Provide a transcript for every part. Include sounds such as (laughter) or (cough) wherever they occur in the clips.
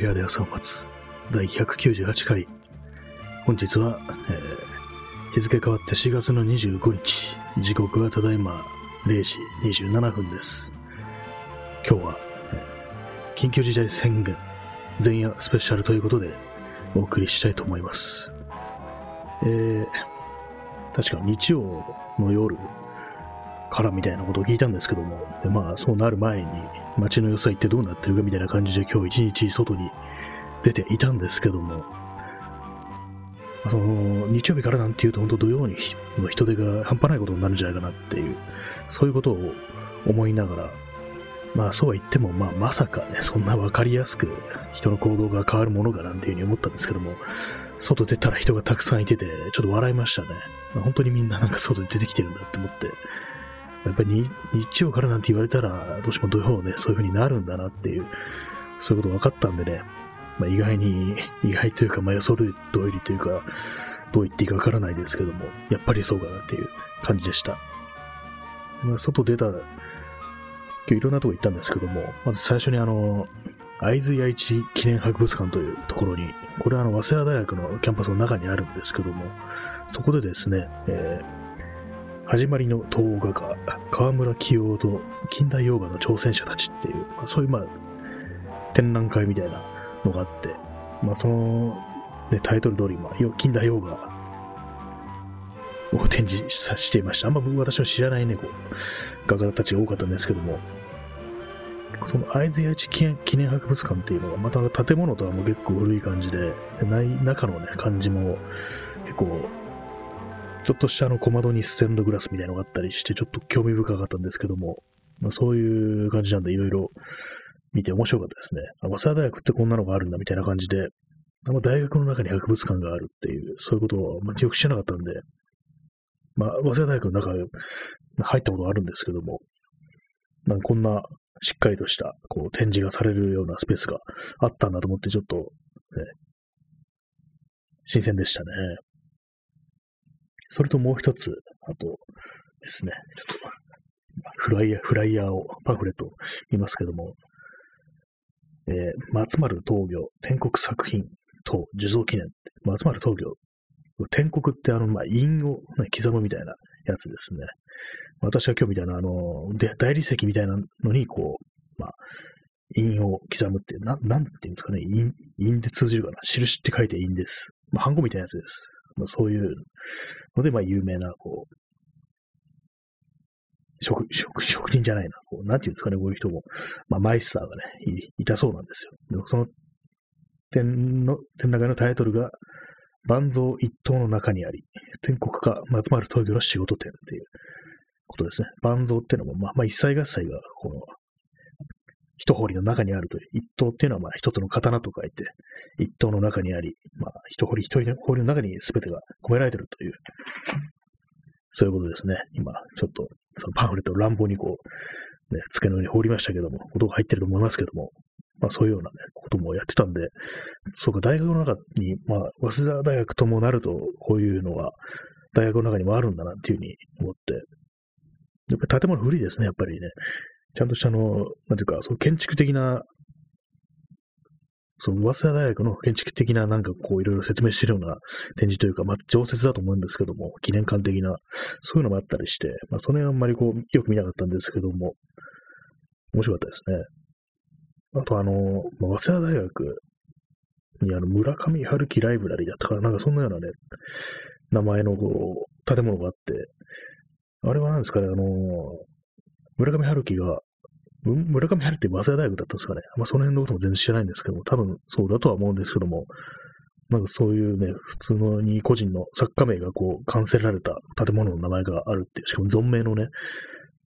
部屋で朝を待つ第198回。本日は、えー、日付変わって4月の25日。時刻はただいま0時27分です。今日は、えー緊急事態宣言前夜スペシャルということでお送りしたいと思います。えー、確か日曜の夜からみたいなことを聞いたんですけども、でまあそうなる前に街の良さ一体どうなってるかみたいな感じで今日一日外に出ていたんですけども、その日曜日からなんていうと本当土曜にの人手が半端ないことになるんじゃないかなっていう、そういうことを思いながら、まあそうは言っても、まあまさかね、そんなわかりやすく人の行動が変わるものかなんていうふうに思ったんですけども、外出たら人がたくさんいてて、ちょっと笑いましたね。本当にみんななんか外に出てきてるんだって思って、やっぱり日曜からなんて言われたら、どうしても土曜ね、そういう風になるんだなっていう、そういうこと分かったんでね、まあ、意外に、意外というか、まあ予想通りというか、どう言っていいか分からないですけども、やっぱりそうかなっていう感じでした。まあ、外出た、今日いろんなとこ行ったんですけども、まず最初にあの、会津谷市記念博物館というところに、これはあの、早稲田大学のキャンパスの中にあるんですけども、そこでですね、えー始まりの東画家、河村清夫と近代洋画の挑戦者たちっていう、まあ、そういうまあ、展覧会みたいなのがあって、まあその、ね、タイトル通り、まあ、近代洋画を展示さしていました。あんま私の知らないね、こう、画家たちが多かったんですけども、その会津谷地記念記念博物館っていうのは、また建物とはもう結構古い感じで、でない中のね、感じも結構ちょっとしたあの小窓にステンドグラスみたいなのがあったりして、ちょっと興味深かったんですけども、まあ、そういう感じなんでいろいろ見て面白かったですね。あ、早稲田大学ってこんなのがあるんだみたいな感じで、あの大学の中に博物館があるっていう、そういうことを、まあ、記憶してなかったんで、まあ、早稲田大学の中に入ったことがあるんですけども、なんかこんなしっかりとしたこう展示がされるようなスペースがあったんだと思って、ちょっと、ね、新鮮でしたね。それともう一つ、あとですね、ちょっと、フライヤー、フライヤーを、パフレットを見ますけども、えー、松丸東行、天国作品等受蔵記念。松丸東行。天国ってあの、まあ、印を、ね、刻むみたいなやつですね。私が今日みたいな、あの、で大理石みたいなのに、こう、まあ、印を刻むって、ななんて言うんですかね、印、印で通じるかな。印って書いて印です。まあ、ハンコみたいなやつです。まあ、そういうので、まあ、有名な、こう、職、職、(laughs) 職人じゃないな。こう、なんていうんですかね、こういう人も。まあ、マイスターがね、いいたそうなんですよ。でも、その展の、展覧会のタイトルが、万蔵一刀の中にあり、天国か松丸東京の仕事展っていうことですね。万蔵っていうのも、まあ、まあ、一切合切が、この、一彫りの中にあるという。一刀っていうのは、まあ、一つの刀と書いて、一刀の中にあり、まあ、一彫り一彫りの中に全てが込められてるという、そういうことですね。今、ちょっと、そのパンフレットを乱暴にこう、ね、付けの上に放りましたけども、ことが入ってると思いますけども、まあそういうようなね、こともやってたんで、そうか、大学の中に、まあ、早稲田大学ともなると、こういうのが、大学の中にもあるんだなっていうふうに思って、やっぱり建物古いですね、やっぱりね。ちゃんとしたあの、なんていうか、その建築的な、その、早稲田大学の建築的ななんかこういろいろ説明してるような展示というか、まあ常設だと思うんですけども、記念館的な、そういうのもあったりして、まあその辺あんまりこう、よく見なかったんですけども、面白かったですね。あとあの、まあ、早稲田大学にあの、村上春樹ライブラリーだったから、なんかそんなようなね、名前のこう、建物があって、あれは何ですかね、あの、村上春樹が、村上春樹って早稲田大学だったんですかね。まあ、その辺のことも全然知らないんですけども、多分そうだとは思うんですけども、なんかそういうね、普通のに個人の作家名がこう、完成られた建物の名前があるっていう、しかも存命のね、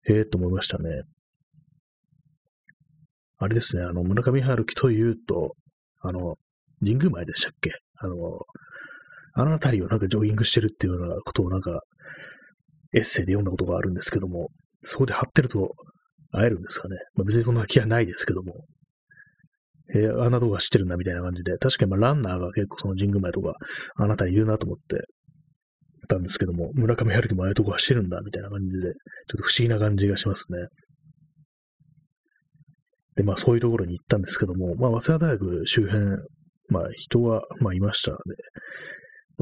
へえと思いましたね。あれですね、あの、村上春樹というと、あの、神宮前でしたっけ？あの、あの辺りをなんかジョギングしてるっていうようなことをなんか、エッセイで読んだことがあるんですけども、そこで貼ってると会えるんですかね。まあ、別にそんな気はないですけども。えー、あんなとこが知ってるんだみたいな感じで、確かにまあランナーが結構その神宮前とか、あなたにいるなと思ってたんですけども、村上春樹もああいうとこ走るんだみたいな感じで、ちょっと不思議な感じがしますね。で、まあそういうところに行ったんですけども、まあ早稲田大学周辺、まあ人は、まあいましたので、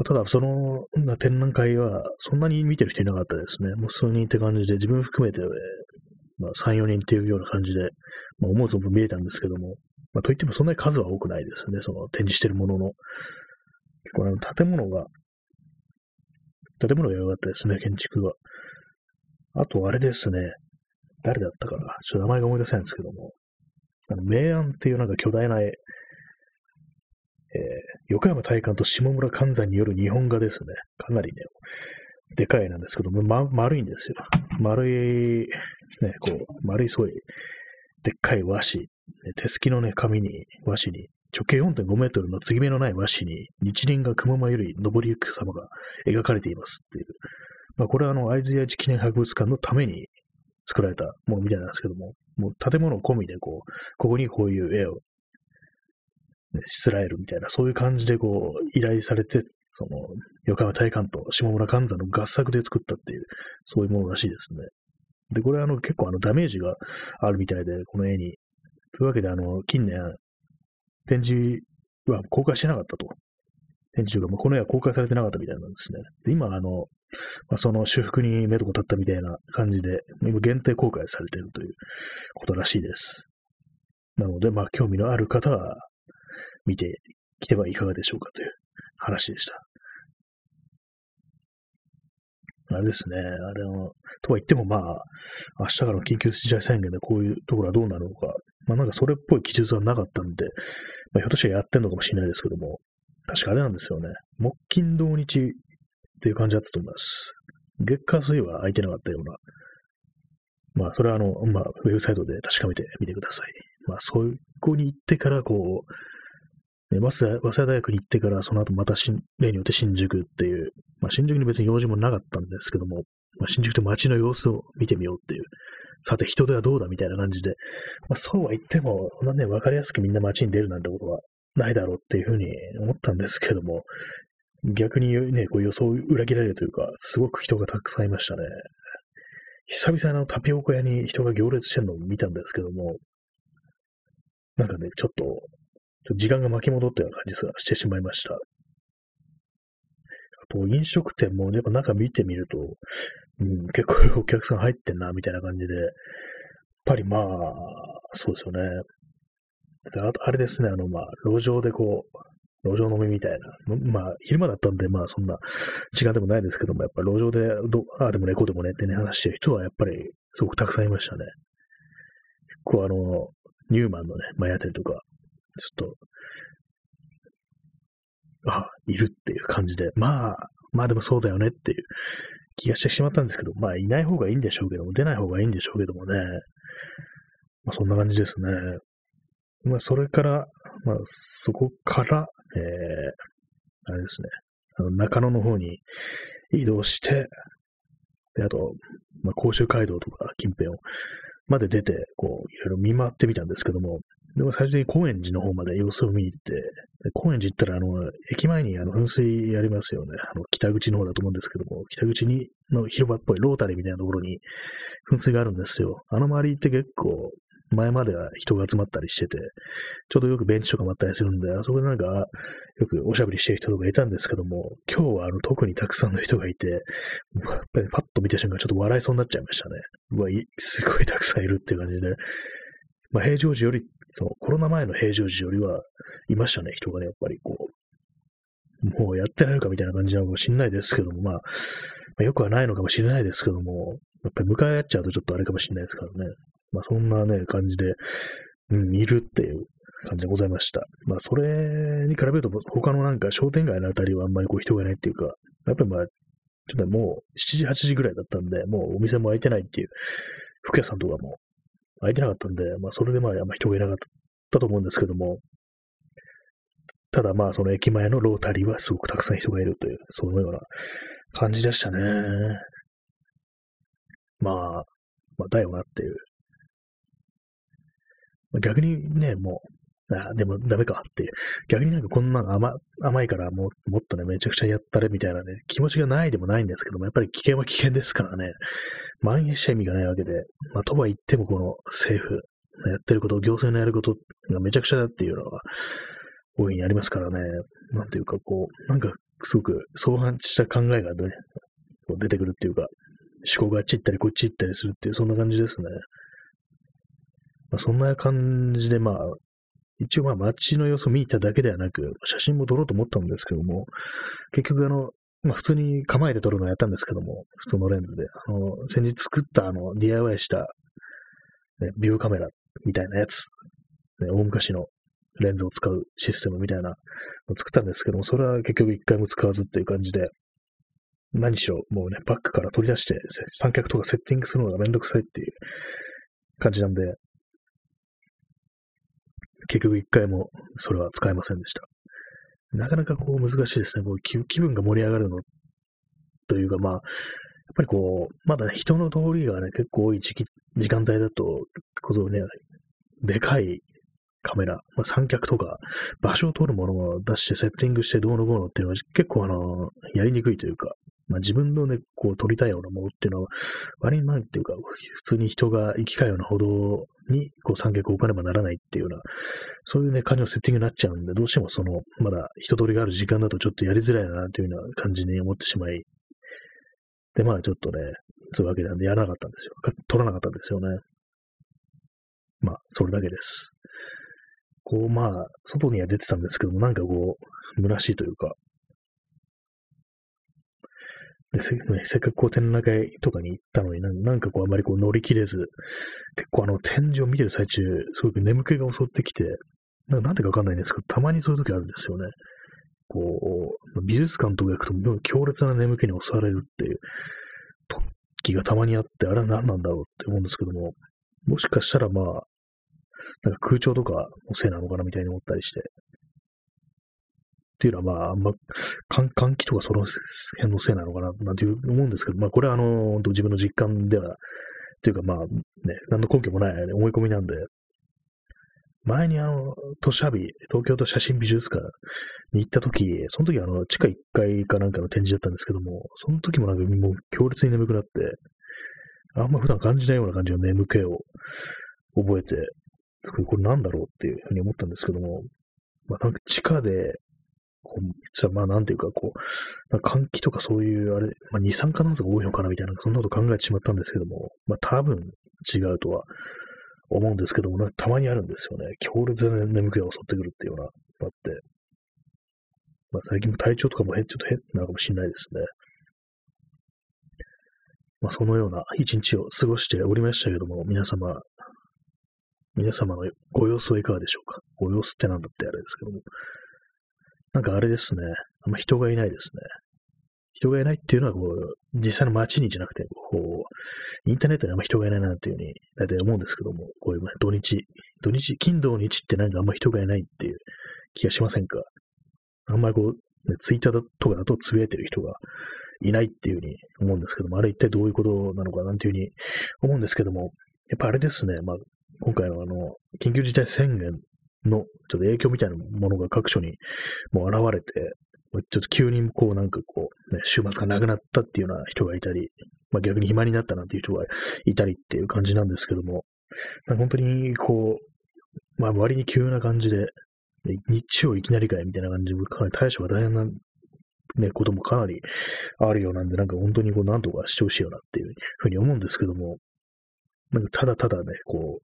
ただその、展覧会はそんなに見てる人いなかったですね。もう数人って感じで、自分含めて、まあ3、4人っていうような感じで、まあ思う存分見えたんですけども、まあといってもそんなに数は多くないですね。その展示してるものの。結構あの建物が、建物が良かったですね、建築が。あとあれですね。誰だったかなちょっと名前が思い出せないんですけども。あの、明暗っていうなんか巨大な、えー、横山大観と下村寛山による日本画ですね。かなりね、でかいなんですけども、ま、丸いんですよ。丸い、ね、こう、丸いすごい、でっかい和紙、手すきのね、紙に、和紙に、直径4.5メートルの継ぎ目のない和紙に、日輪が雲間より登りゆく様が描かれていますっていう。まあ、これはあの、会津屋地記念博物館のために作られたものみたいなんですけども、もう建物込みでこう、ここにこういう絵を、しつらえるみたいな、そういう感じでこう、依頼されて、その、横浜大観と下村寛山の合作で作ったっていう、そういうものらしいですね。で、これあの、結構あの、ダメージがあるみたいで、この絵に。というわけであの、近年、展示は公開してなかったと。展示が、もうこの絵は公開されてなかったみたいなんですね。で、今、あの、まあ、その修復に目処立ったみたいな感じで、今限定公開されてるということらしいです。なので、まあ、興味のある方は見てきてはいかがでしょうかという話でした。あれですね、あれの、とは言ってもまあ、明日からの緊急事態宣言でこういうところはどうなるのか、まあなんかそれっぽい記述はなかったんで、まあ、ひょっとしたらやってんのかもしれないですけども、確かあれなんですよね。木金土日っていう感じだったと思います。月火水は空いてなかったような。まあ、それはあの、まあ、ウェブサイトで確かめてみてください。まあ、そこに行ってから、こう、ね、早稲田大学に行ってから、その後また例によって新宿っていう、まあ、新宿に別に用事もなかったんですけども、まあ、新宿って街の様子を見てみようっていう。さて、人手はどうだみたいな感じで、まあ、そうは言っても、そんなね、わかりやすくみんな街に出るなんてことはないだろうっていうふうに思ったんですけども、逆にね、こう予想を裏切られるというか、すごく人がたくさんいましたね。久々のタピオカ屋に人が行列してるのを見たんですけども、なんかね、ちょっと時間が巻き戻ったような感じがしてしまいました。あと、飲食店もやっぱ中見てみると、うん、結構お客さん入ってんな、みたいな感じで、やっぱりまあ、そうですよね。ああれですね、あの、まあ、路上でこう、路上飲みみたいな。まあ、昼間だったんで、まあ、そんな時間でもないですけども、やっぱ路上でど、ああでもね、こうでもねってね、話してる人はやっぱりすごくたくさんいましたね。結構あの、ニューマンのね、前あたりとか、ちょっと、あ、いるっていう感じで、まあ、まあでもそうだよねっていう気がしてしまったんですけど、まあいない方がいいんでしょうけども、出ない方がいいんでしょうけどもね。まあそんな感じですね。まあそれから、まあそこから、えー、あれですね、あの中野の方に移動して、で、あと、まあ、甲州街道とか近辺を、まで出て、こう、いろいろ見回ってみたんですけども、でも最終的に高円寺の方まで様子を見に行って、高円寺行ったら、あの、駅前にあの噴水ありますよね。あの、北口の方だと思うんですけども、北口に、の広場っぽいロータリーみたいなところに噴水があるんですよ。あの周りって結構、前までは人が集まったりしてて、ちょうどよくベンチとかもあったりするんで、あそこでなんか、よくおしゃべりしてる人とかいたんですけども、今日はあの特にたくさんの人がいて、やっぱりパッと見た瞬間ちょっと笑いそうになっちゃいましたね。うわ、すごいたくさんいるっていう感じで、まあ平常時より、そのコロナ前の平常時よりはいましたね、人がね、やっぱりこう、もうやってないのかみたいな感じなのかもしれないですけども、まあ、まあ、よくはないのかもしれないですけども、やっぱり向かい合っちゃうとちょっとあれかもしれないですからね。まあそんなね、感じで、うん、見るっていう感じでございました。まあそれに比べると他のなんか商店街のあたりはあんまりこう人がいないっていうか、やっぱりまあ、ちょっともう7時、8時ぐらいだったんで、もうお店も開いてないっていう、服屋さんとかも空いてなかったんで、まあそれでまああんま人がいなかったと思うんですけども、ただまあその駅前のロータリーはすごくたくさん人がいるという、そのような感じでしたね。まあ、まあだよなっていう逆にね、もう、あでもダメかっていう。逆になんかこんなの甘甘いからももっとね、めちゃくちゃやったれみたいなね、気持ちがないでもないんですけども、やっぱり危険は危険ですからね、蔓延しちゃ意味がないわけで、まあ、とは言ってもこの政府の、やってること、行政のやることがめちゃくちゃだっていうのは、大いにありますからね、なんていうかこう、なんかすごく相反した考えがね、こう出てくるっていうか、思考があっち行ったりこっち行ったりするっていう、そんな感じですね。まあ、そんな感じで、まあ、一応まあ街の様子を見ただけではなく、写真も撮ろうと思ったんですけども、結局あの、まあ普通に構えて撮るのをやったんですけども、普通のレンズで。あの、先日作ったあの、DIY した、ね、ビューカメラみたいなやつ、ね、大昔のレンズを使うシステムみたいなのを作ったんですけども、それは結局一回も使わずっていう感じで、何しろもうね、バックから取り出して三脚とかセッティングするのがめんどくさいっていう感じなんで、結局一回もそれは使えませんでした。なかなかこう難しいですね。こう気分が盛り上がるのというか、まあ、やっぱりこう、まだ、ね、人の通りがね、結構多い時期、時間帯だと、こそね、でかいカメラ、まあ、三脚とか、場所を取るものを出してセッティングしてどうのこうのっていうのは結構あの、やりにくいというか、まあ、自分のね、こう撮りたいようなものっていうのは、割になんていうか、普通に人が行き交うような歩道に、こう三脚を置かねばならないっていうような、そういうね、感じのセッティングになっちゃうんで、どうしてもその、まだ人通りがある時間だとちょっとやりづらいなというような感じに思ってしまい、で、まあちょっとね、そういうわけなんでやらなかったんですよ。撮らなかったんですよね。まあ、それだけです。こう、まあ、外には出てたんですけども、なんかこう、虚しいというか、せっかくこう展覧会とかに行ったのになんかこうあまりこう乗り切れず、結構あの展示を見てる最中、すごく眠気が襲ってきて、なんなんでかわかんないんですけど、たまにそういう時あるんですよね。こう、美術館とか行くと強烈な眠気に襲われるっていう時がたまにあって、あれは何なんだろうって思うんですけども、もしかしたらまあ、なんか空調とかのせいなのかなみたいに思ったりして、っていうのは、まあ、あんま、換気とかその辺のせいなのかな、なんていう思うんですけど、まあ、これはあの、自分の実感では、というかまあ、ね、何の根拠もない、ね、思い込みなんで、前にあの、都市ハビ、東京都写真美術館に行った時、その時あの、地下1階かなんかの展示だったんですけども、その時もなんかもう強烈に眠くなって、あんま普段感じないような感じの眠気を覚えて、これなんだろうっていうふうに思ったんですけども、まあなんか地下でこう、じゃまあなんていうか、こう、換気とかそういう、あれ、まあ二酸化炭素が多いのかなみたいな、そんなこと考えてしまったんですけども、まあ多分違うとは思うんですけども、たまにあるんですよね。強烈な眠気が襲ってくるっていうような、だって。まあ最近も体調とかもちょっと変なのかもしれないですね。まあそのような一日を過ごしておりましたけども、皆様、皆様のご様子はいかがでしょうか？ご様子ってなんだってあれですけども。なんかあれですね。あんま人がいないですね。人がいないっていうのは、こう、実際の街にじゃなくて、こう、インターネットにあんま人がいないなっていうふうに、大体思うんですけども、こういう、土日、土日、金土日ってなんかあんま人がいないっていう気がしませんか？あんまりこう、ね、ツイッターとかだとつぶやいてる人がいないっていうふうに思うんですけども、あれ一体どういうことなのかなんていうふうに思うんですけども、やっぱあれですね、まあ、今回のあの、緊急事態宣言のちょっと影響みたいなものが各所にもう現れて、ちょっと急にこうなんかこう、ね、週末がなくなったっていうような人がいたり、まあ逆に暇になったなんていう人がいたりっていう感じなんですけども、本当にこう、まあ割に急な感じで、日曜いきなりかいみたいな感じで、かなり対処が大変な、ね、こともかなりあるようなんで、なんか本当にこう、なんとかしてほしいよなっていうふうに思うんですけども、なんかただただね、こ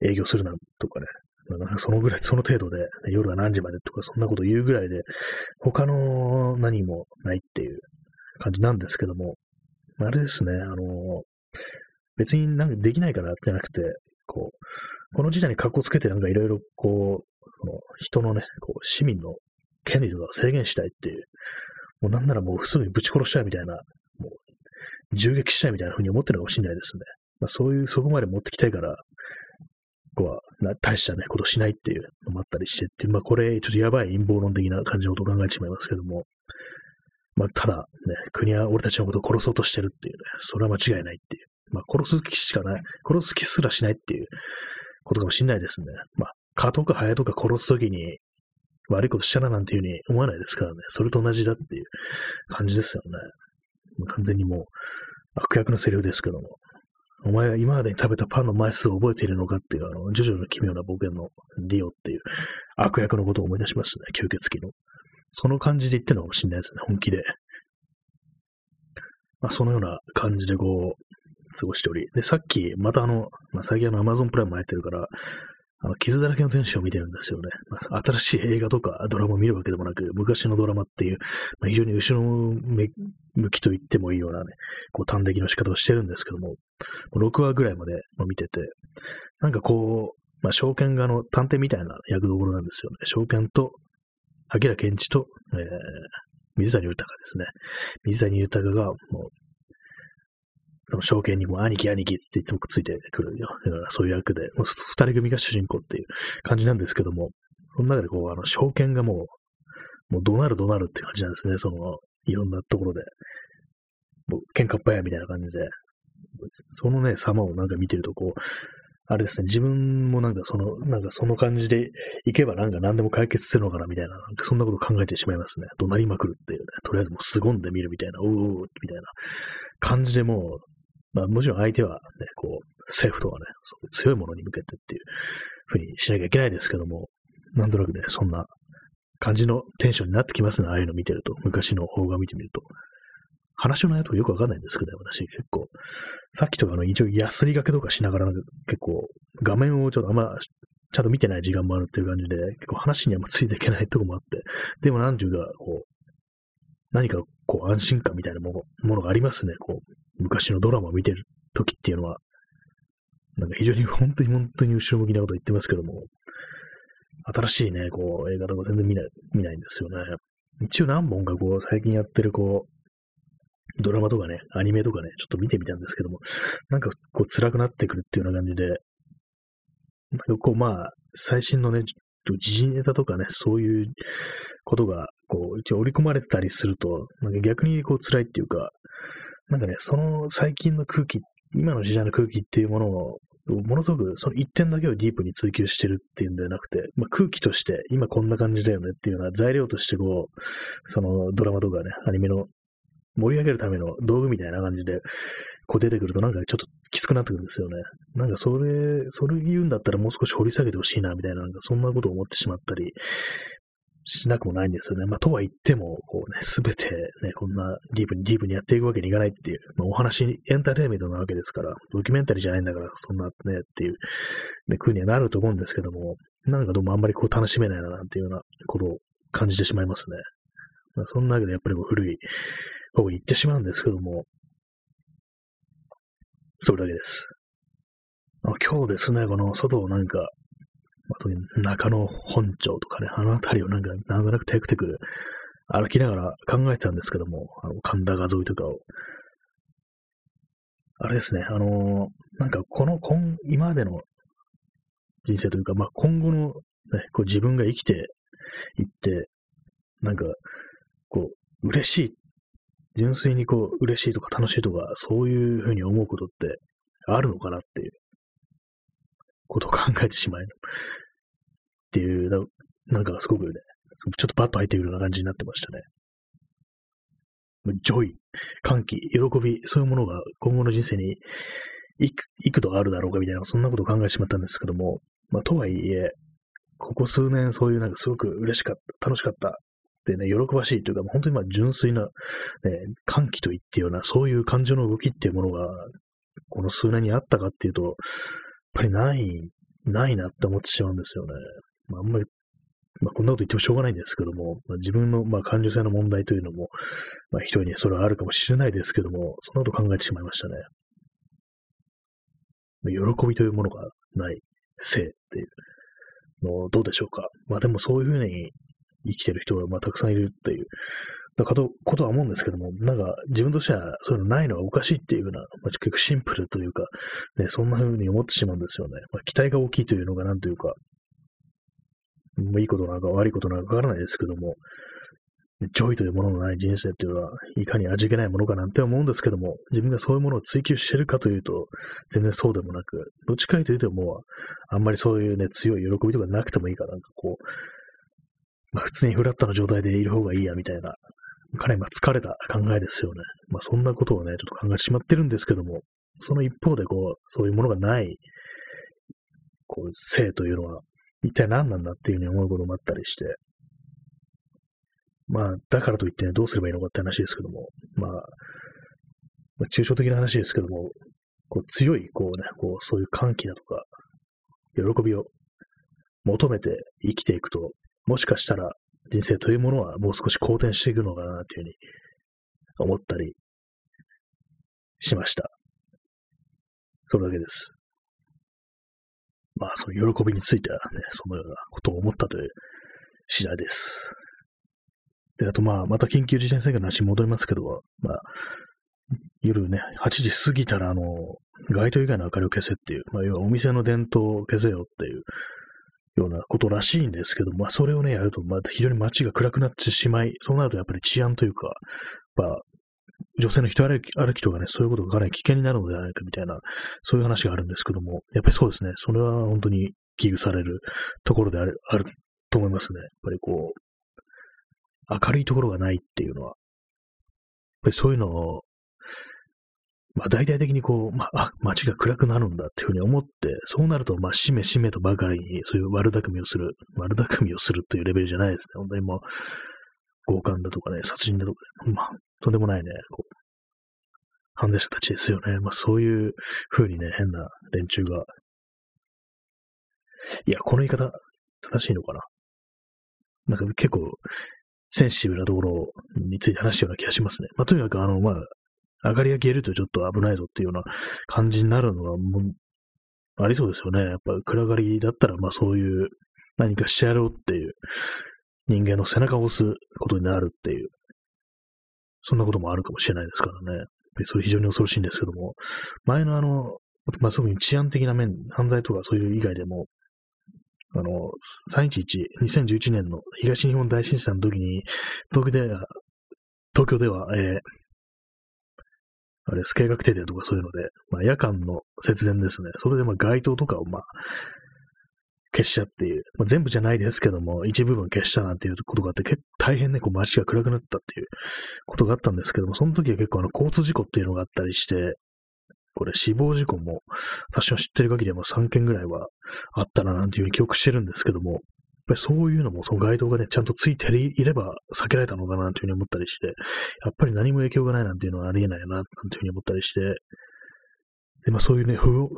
う、営業するなとかね、そのぐらい、その程度で、夜は何時までとか、そんなこと言うぐらいで、他の何もないっていう感じなんですけども、あれですね、あの、別になんかできないからじゃなくて、こう、この時代に格好つけてなんかいろいろこう、その人のね、こう市民の権利とかを制限したいっていう、もうなんならもうすぐにぶち殺したいみたいな、もう銃撃したいみたいな風に思ってるかもしれないですね。まあ、そういう、そこまで持ってきたいから、こは、大したね、ことしないっていうのもあったりしてっていう、まあこれ、ちょっとやばい陰謀論的な感じのことを考えてしまいますけども、まあただ、ね、国は俺たちのことを殺そうとしてるっていうね、それは間違いないっていう。まあ殺す気しかない、殺す気すらしないっていうことかもしれないですね。まあ、蚊とかハエとか殺すときに悪いことしたらなんていうふうに思わないですからね。それと同じだっていう感じですよね。まあ、完全にもう悪役のセリフですけども。お前は今までに食べたパンの枚数を覚えているのかっていう、あの、ジョジョの奇妙な冒険のディオっていう悪役のことを思い出しますね、吸血鬼の。その感じで言ってるのかもしれないですね、本気で。まあ、そのような感じでこう、過ごしており。で、さっき、またあの、まあ、最近あの、アマゾンプライムもやってるから、あの、傷だらけの天使を見てるんですよね。まあ、新しい映画とかドラマを見るわけでもなく、昔のドラマっていう、まあ、非常に後ろ向きと言ってもいいようなね、こう端的の仕方をしてるんですけども、6話ぐらいまで見てて、なんかこう、まあ、証券がの探偵みたいな役どころなんですよね。証券と、明健一と、えー、水谷豊ですね。水谷豊が、もう、その証券にも兄貴兄貴っていつもくっついてくるよ。そういう役で、もう二人組が主人公っていう感じなんですけども、その中でこう、あの、証券がもう、もう怒鳴る怒鳴るって感じなんですね。その、いろんなところで。もう喧嘩っ早いみたいな感じで。そのね、様をなんか見てると、こう、あれですね、自分もなんかその、なんかその感じでいけばなんか何でも解決するのかなみたいな、なんかそんなことを考えてしまいますね。怒鳴りまくるっていうね、とりあえずもう凄んでみるみたいな、おうおうみたいな感じでもう、まあもちろん相手はね、こう、政府とかね、そう強いものに向けてっていうふうにしなきゃいけないですけども、なんとなくね、そんな感じのテンションになってきますね、ああいうの見てると。昔の方が見てみると。話の内容とかよくわかんないんですけどね、私結構。さっきとかの一応ヤスリがけとかしながら結構画面をちょっとあんまちゃんと見てない時間もあるっていう感じで、結構話にあんまついていけないとこもあって、でもなんていうか、こう、何かこう安心感みたいなものものがありますね。こう、昔のドラマを見てる時っていうのは。なんか非常に (laughs) 本当に本当に後ろ向きなこと言ってますけども、新しいね、こう、映画とか全然見ない、見ないんですよね。一応何本かこう、最近やってるこう、ドラマとかね、アニメとかね、ちょっと見てみたんですけども、なんかこう辛くなってくるっていうような感じで、なんかこうまあ、最新のね、時事ネタとかね、そういうことが、こう、一応織り込まれてたりすると、なんか逆にこう辛いっていうか、なんかね、その最近の空気、今の時代の空気っていうものを、ものすごくその一点だけをディープに追求してるっていうんではなくて、まあ、空気として今こんな感じだよねっていうような材料としてこう、そのドラマとかね、アニメの盛り上げるための道具みたいな感じで、こう出てくるとなんかちょっときつくなってくるんですよね。なんかそれ、それ言うんだったらもう少し掘り下げてほしいなみたいな、なんかそんなことを思ってしまったりしなくもないんですよね。まあ、とは言っても、こうね、すべてね、こんなディープにディープにやっていくわけにいかないっていう、まあ、お話、エンターテイメントなわけですから、ドキュメンタリーじゃないんだから、そんなね、っていう、ね、空にはなると思うんですけども、なんかどうもあんまりこう楽しめないな、なんていうようなことを感じてしまいますね。まあ、そんなわけでやっぱりこう古い方に行ってしまうんですけども、それだけです。今日ですね、この外をなんか、あと中野本町とかね、あの辺りをなんか、なんとなくテクテク歩きながら考えてたんですけども、あの、神田川沿いとかを。あれですね、あのー、なんかこの今、今までの人生というか、まあ、今後の、ね、こう自分が生きていって、なんか、こう、嬉しい、純粋にこう、嬉しいとか楽しいとか、そういうふうに思うことってあるのかなっていうことを考えてしまう。っていう、なんかすごくね、ちょっとパッと入ってくるような感じになってましたね。 joy、歓喜、喜び、そういうものが今後の人生に幾度あるだろうかみたいな、そんなことを考えてしまったんですけども、まあ、とはいえ、ここ数年そういうなんかすごく嬉しかった、楽しかったってね、喜ばしいというか、本当にまあ純粋な、ね、歓喜と言ってような、そういう感情の動きっていうものが、この数年にあったかっていうと、やっぱりない、ないなって思ってしまうんですよね。まあ、あんまり、まあ、こんなこと言ってもしょうがないんですけども、まあ、自分の、まあ、感受性の問題というのも、まあ、一人にそれはあるかもしれないですけども、そんなこと考えてしまいましたね。喜びというものがない生っていうのどうでしょうか。まあでもそういうふうに生きてる人がまあたくさんいるっていうかとことは思うんですけども、なんか自分としてはそういうのないのはおかしいっていうふうな、まあ、結構シンプルというか、ね、そんなふうに思ってしまうんですよね。まあ、期待が大きいというのがなんというか、もういいことなのか悪いことなのかわからないですけども、 joy というもののない人生っていうのは、いかに味気ないものかなんて思うんですけども、自分がそういうものを追求してるかというと、全然そうでもなく、どっちかというともう、あんまりそういうね、強い喜びとかなくてもいいかなんかこう、まあ普通にフラットな状態でいる方がいいや、みたいな、かなりま疲れた考えですよね。まあそんなことをね、ちょっと考えてしまってるんですけども、その一方で、こう、そういうものがない、こう、性というのは、一体何なんだっていうふうに思うこともあったりして、まあ、だからといってね、どうすればいいのかって話ですけども、まあ、まあ、抽象的な話ですけども、こう強い、こうね、こう、そういう歓喜だとか、喜びを求めて生きていくと、もしかしたら人生というものはもう少し好転していくのかなというふうに思ったりしました。それだけです。まあ、その喜びについてはね、そのようなことを思ったという次第です。で、あとまあ、また緊急事態宣言の話に戻りますけど、まあ、夜ね、8時過ぎたら、あの、街灯以外の明かりを消せっていう、まあ、要はお店の伝統を消せよっていうようなことらしいんですけど、まあ、それをね、やると、また非常に街が暗くなってしまい、そうなるとやっぱり治安というか、まあ、女性の人歩き歩きとかね、そういうことがかなり危険になるのではないかみたいな、そういう話があるんですけども、やっぱりそうですね、それは本当に危惧されるところである、あると思いますね。やっぱりこう、明るいところがないっていうのは、やっぱりそういうのをまあ大々的にこう、まあ、あ、街が暗くなるんだっていうふうに思って、そうなると、まあ、しめしめとばかりに、そういう悪巧みをする、悪巧みをするっていうレベルじゃないですね。本当にもう、強姦だとかね、殺人だとかね、まあ、とんでもないね、こう、犯罪者たちですよね。まあそういう風にね、変な連中が。いや、この言い方、正しいのかな？なんか結構、センシティブなところについて話したような気がしますね。まあとにかくあの、まあ、明かりが消えるとちょっと危ないぞっていうような感じになるのが、もう、ありそうですよね。やっぱ暗がりだったら、まあそういう何かしてやろうっていう人間の背中を押すことになるっていう、そんなこともあるかもしれないですからね。それ非常に恐ろしいんですけども、前のあの、まあ、特に治安的な面、犯罪とかそういう以外でも、あの、311、2011年の東日本大震災の時に、東京では、東京では、えー、あれ、計画停電とかそういうので、まあ、夜間の節電ですね。それでまあ街灯とかをまあ、消したっていう、まあ、全部じゃないですけども、一部分消したなんていうことがあって、結構大変ね、こう街が暗くなったっていうことがあったんですけども、その時は結構あの交通事故っていうのがあったりして、これ死亡事故も、私の知ってる限りはも3件ぐらいはあったななんていうふうに記憶してるんですけども、やっぱりそういうのも、そのガイドがね、ちゃんとついていれば避けられたのかなというふうに思ったりして、やっぱり何も影響がないなんていうのはありえないな、なんていうふうに思ったりして、で、まあそういうね、不、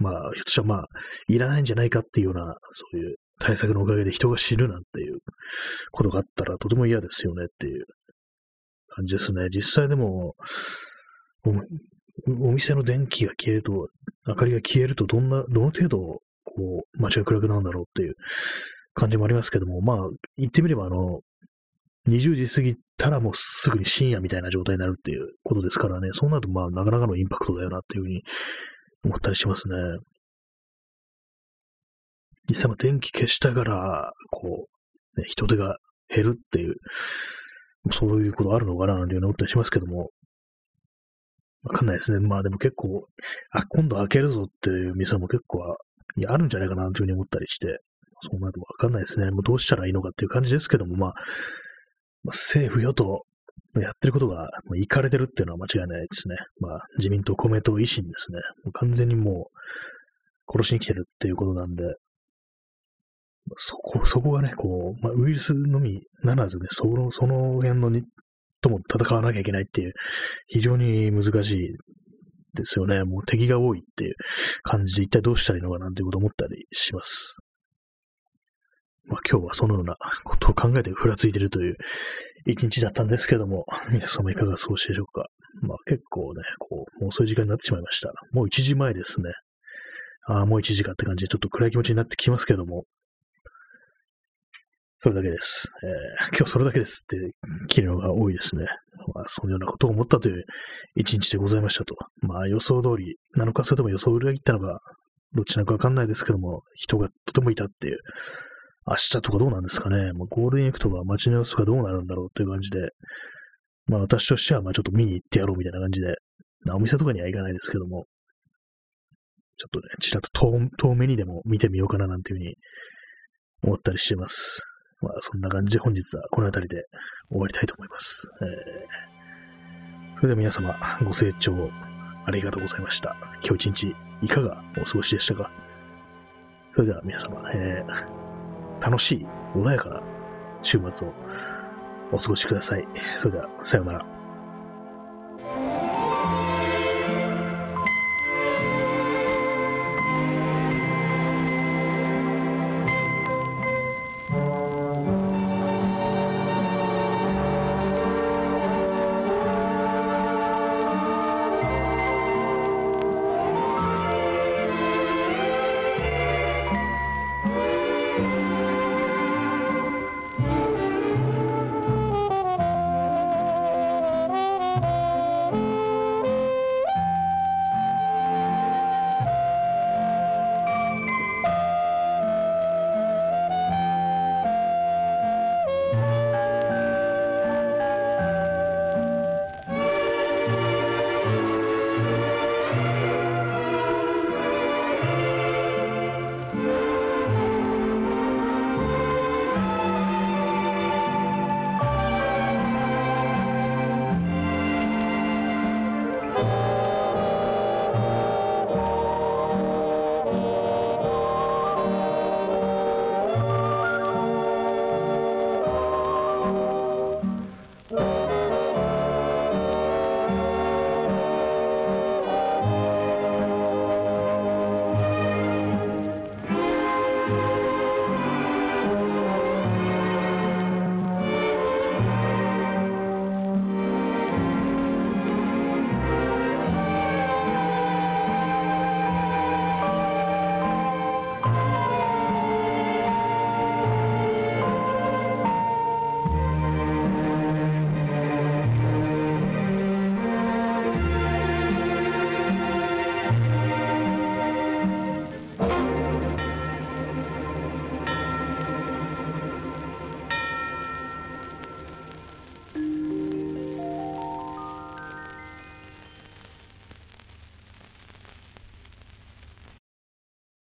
まあ、ひょっとしたらまあ、いらないんじゃないかっていうような、そういう対策のおかげで人が死ぬなんていうことがあったらとても嫌ですよねっていう感じですね。実際でも、お店の電気が消えると、明かりが消えるとどんな、どの程度、こう、街が暗くなるんだろうっていう感じもありますけども、まあ、言ってみれば、あの、20時過ぎたらもうすぐに深夜みたいな状態になるっていうことですからね、そうなるとまあ、なかなかのインパクトだよなっていうふうに思ったりしますね。実際も電気消したから、こう、ね、人手が減るっていう、そういうことあるのかななんていうの思ったりしますけども、わかんないですね。まあでも結構、あ、今度開けるぞっていう店も結構いやあるんじゃないかなというふうに思ったりして、そうなるとわかんないですね。もうどうしたらいいのかっていう感じですけども、まあ、まあ、政府与党やってることが、もういかれてるっていうのは間違いないですね。まあ、自民党、公明党、維新ですね。もう完全にもう、殺しに来てるっていうことなんで、そこ、そこがね、こう、まあ、ウイルスのみならずね、その、その辺のに、とも戦わなきゃいけないっていう、非常に難しいですよね。もう敵が多いっていう感じで一体どうしたらいいのかなんていうことを思ったりします。まあ、今日はそのようなことを考えてふらついているという一日だったんですけども、皆様いかが過ごしでしょうか。まあ結構ね、こう、もう遅い時間になってしまいました。もう1時前ですね。ああ、もう1時かって感じでちょっと暗い気持ちになってきますけども、それだけです。えー、今日それだけですって切るのが多いですね。まあ、そのようなことを思ったという一日でございましたと。まあ、予想通りなのか、それとも予想を裏切ったのか、どっちなのかわかんないですけども、人がとてもいたっていう明日とかどうなんですかね。もうゴールデンウィークとか街の様子がどうなるんだろうっていう感じで、まあ私としてはまあちょっと見に行ってやろうみたいな感じで、まあお店とかには行かないですけども、ちょっとね、ちらっと遠目にでも見てみようかななんていうふうに思ったりしてます。まあそんな感じで本日はこの辺りで終わりたいと思います。えー、それでは皆様ご清聴ありがとうございました。今日一日いかがお過ごしでしたかそれでは皆様、えー、楽しい、穏やかな週末をお過ごしください。それでは、さようなら。